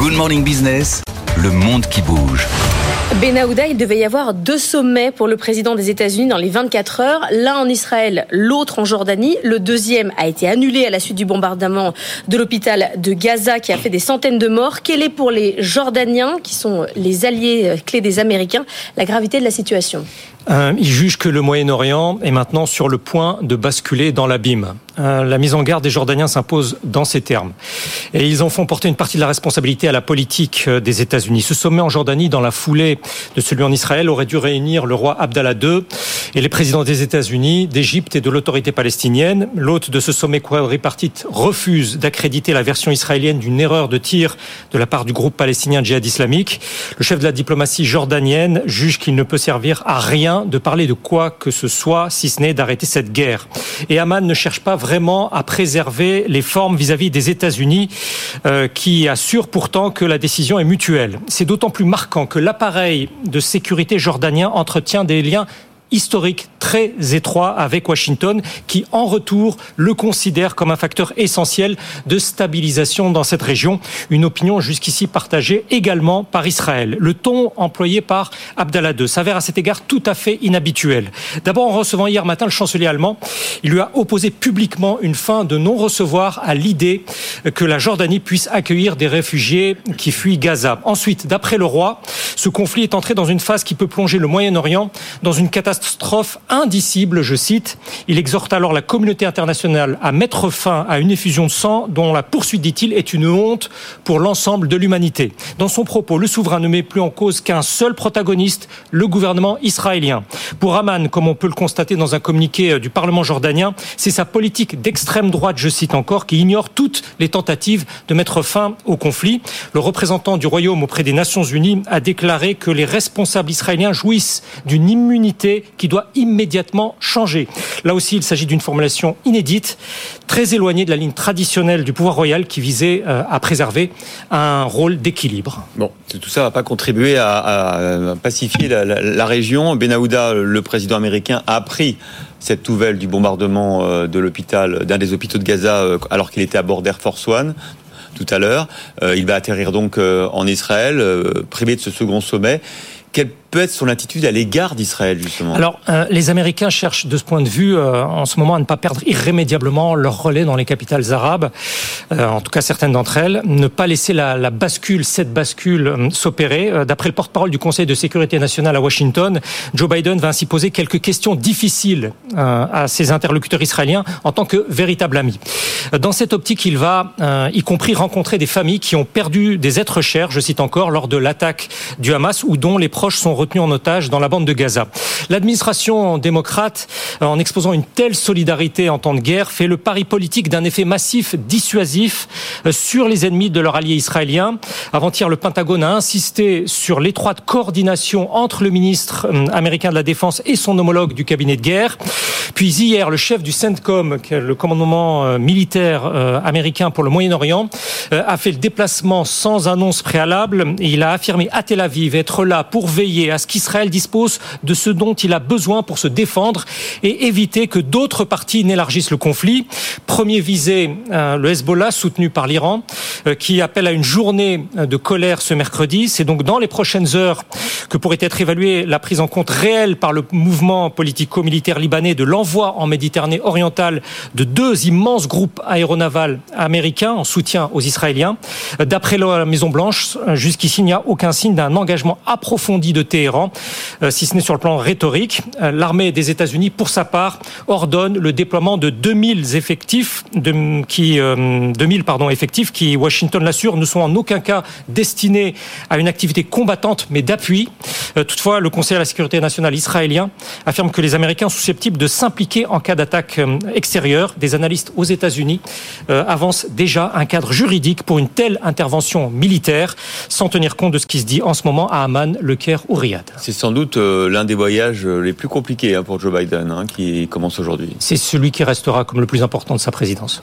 Good Morning Business, le monde qui bouge. Benahouda, il devait y avoir deux sommets pour le président des États-Unis dans les 24 heures. L'un en Israël, l'autre en Jordanie. Le deuxième a été annulé à la suite du bombardement de l'hôpital de Gaza qui a fait des centaines de morts. Quelle est pour les Jordaniens, qui sont les alliés euh, clés des Américains, la gravité de la situation? Euh, il juge que le Moyen-Orient est maintenant sur le point de basculer dans l'abîme. Euh, la mise en garde des Jordaniens s'impose dans ces termes. Et ils en font porter une partie de la responsabilité à la politique euh, des États-Unis. Ce sommet en Jordanie, dans la foulée de celui en Israël, aurait dû réunir le roi Abdallah II et les présidents des États-Unis, d'Égypte et de l'autorité palestinienne. L'hôte de ce sommet quadripartite refuse d'accréditer la version israélienne d'une erreur de tir de la part du groupe palestinien djihad islamique. Le chef de la diplomatie jordanienne juge qu'il ne peut servir à rien de parler de quoi que ce soit, si ce n'est d'arrêter cette guerre. Et Amman ne cherche pas vraiment à préserver les formes vis-à-vis des États-Unis, euh, qui assurent pourtant que la décision est mutuelle. C'est d'autant plus marquant que l'appareil de sécurité jordanien entretient des liens historique très étroit avec Washington, qui en retour le considère comme un facteur essentiel de stabilisation dans cette région. Une opinion jusqu'ici partagée également par Israël. Le ton employé par Abdallah II s'avère à cet égard tout à fait inhabituel. D'abord, en recevant hier matin le chancelier allemand, il lui a opposé publiquement une fin de non-recevoir à l'idée que la Jordanie puisse accueillir des réfugiés qui fuient Gaza. Ensuite, d'après le roi, ce conflit est entré dans une phase qui peut plonger le Moyen-Orient dans une catastrophe indicible, je cite. Il exhorte alors la communauté internationale à mettre fin à une effusion de sang dont la poursuite, dit-il, est une honte pour l'ensemble de l'humanité. Dans son propos, le souverain ne met plus en cause qu'un seul protagoniste, le gouvernement israélien. Pour Haman, comme on peut le constater dans un communiqué euh, du Parlement jordanien, c'est sa politique d'extrême droite, je cite encore, qui ignore toutes les tentatives de mettre fin au conflit. Le représentant du Royaume auprès des Nations Unies a déclaré que les responsables israéliens jouissent d'une immunité qui doit immédiatement changer. Là aussi, il s'agit d'une formulation inédite, très éloignée de la ligne traditionnelle du pouvoir royal qui visait euh, à préserver un rôle d'équilibre. Bon, tout ça va pas contribuer à, pacifier la, région. Benahouda, le président américain, a appris cette nouvelle du bombardement euh, de l'hôpital, d'un des hôpitaux de Gaza, euh, alors qu'il était à bord d'Air Force One tout à l'heure. Il va atterrir donc en Israël, privé de ce second sommet. Quelle peut être son attitude à l'égard d'Israël, justement? Alors, euh, les Américains cherchent de ce point de vue, euh, en ce moment, à ne pas perdre irrémédiablement leur relais dans les capitales arabes, euh, en tout cas certaines d'entre elles, ne pas laisser la, la bascule, cette bascule, s'opérer. D'après le porte-parole du Conseil de sécurité nationale à Washington, Joe Biden va ainsi poser quelques questions difficiles à ses interlocuteurs israéliens en tant que véritable ami. Dans cette optique, il va, y compris, rencontrer des familles qui ont perdu des êtres chers, je cite encore, lors de l'attaque du Hamas, ou dont les proches sont retenus en otage dans la bande de Gaza. L'administration démocrate, en exposant une telle solidarité en temps de guerre, fait le pari politique d'un effet massif dissuasif euh, sur les ennemis de leur allié israélien. Avant-hier, le Pentagone a insisté sur l'étroite coordination entre le ministre euh, américain de la Défense et son homologue du cabinet de guerre. Puis hier, le chef du CENTCOM, le commandement euh, militaire américain pour le Moyen-Orient, a fait le déplacement sans annonce préalable. Il a affirmé à Tel Aviv être là pour veiller à ce qu'Israël dispose de ce dont il a besoin pour se défendre et éviter que d'autres parties n'élargissent le conflit. Premier visé, euh, le Hezbollah, soutenu par l'Iran, euh, qui appelle à une journée de colère ce mercredi. C'est donc dans les prochaines heures que pourrait être évaluée la prise en compte réelle par le mouvement politico-militaire libanais de l'envoi en Méditerranée orientale de deux immenses groupes aéronavals américains en soutien aux Israéliens. D'après la Maison-Blanche, jusqu'ici, il n'y a aucun signe d'un engagement approfondi de Téhéran, euh, si ce n'est sur le plan rhétorique. Euh, l'armée des États-Unis, pour sa part, ordonne le déploiement de 2000 effectifs, qui, 2000 euh, pardon, effectifs qui, Washington l'assure, ne sont en aucun cas destinés à une activité combattante, mais d'appui. toutefois, le Conseil à la sécurité nationale israélien affirme que les Américains sont susceptibles de en cas d'attaque extérieure. Des analystes aux États-Unis avancent déjà un cadre juridique pour une telle intervention militaire, sans tenir compte de ce qui se dit en ce moment à Amman, Le Caire ou c'est sans doute euh, l'un des voyages euh, les plus compliqués hein, pour Joe Biden, hein, qui commence aujourd'hui. C'est celui qui restera comme le plus important de sa présidence.